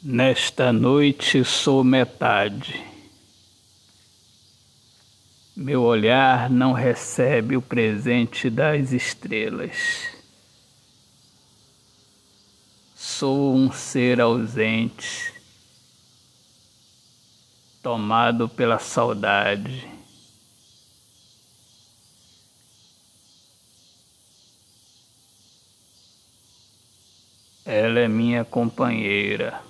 Nesta noite sou metade. Meu olhar não recebe o presente das estrelas. Sou um ser ausente, tomado pela saudade. Ela é minha companheira.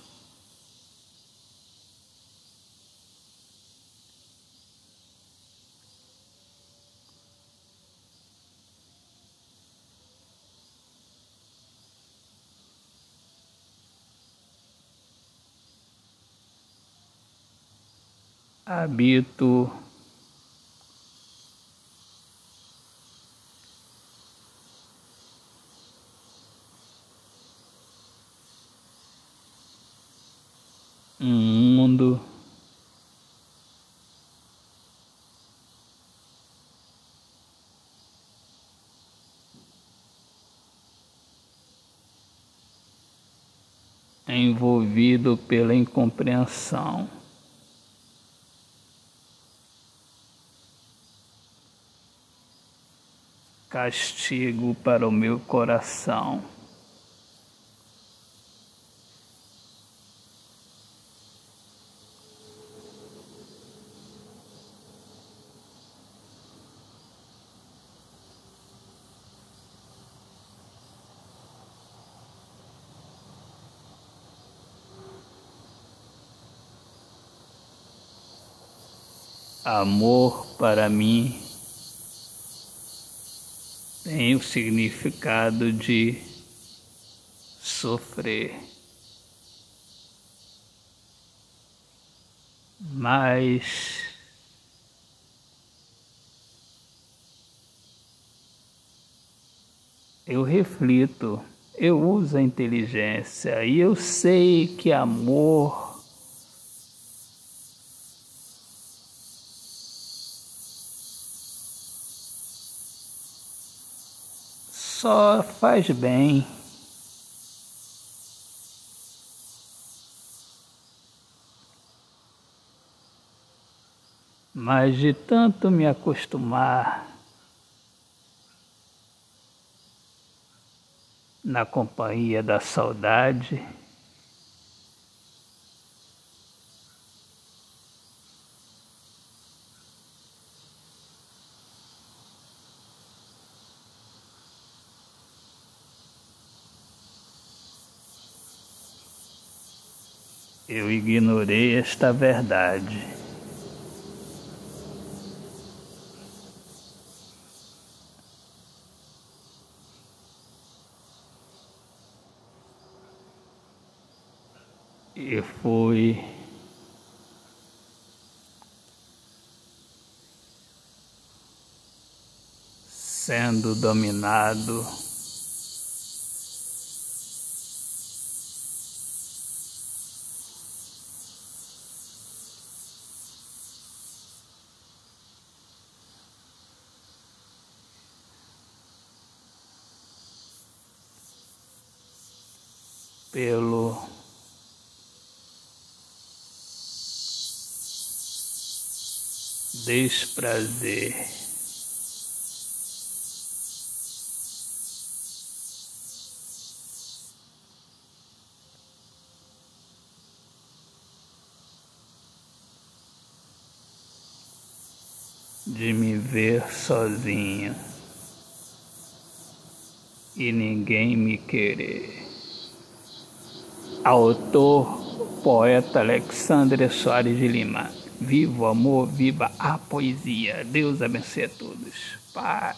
Habito um mundo envolvido pela incompreensão. Castigo para o meu coração. Amor para mim tem o significado de sofrer. Mas eu reflito, eu uso a inteligência e eu sei que amor só faz bem. Mas de tanto me acostumar na companhia da saudade, Eu ignorei esta verdade. E fui sendo dominado pelo desprazer. De me ver sozinho e ninguém me querer. Autor, poeta Alexandre Soares de Lima. Viva o amor, viva a poesia. Deus abençoe a todos. Paz.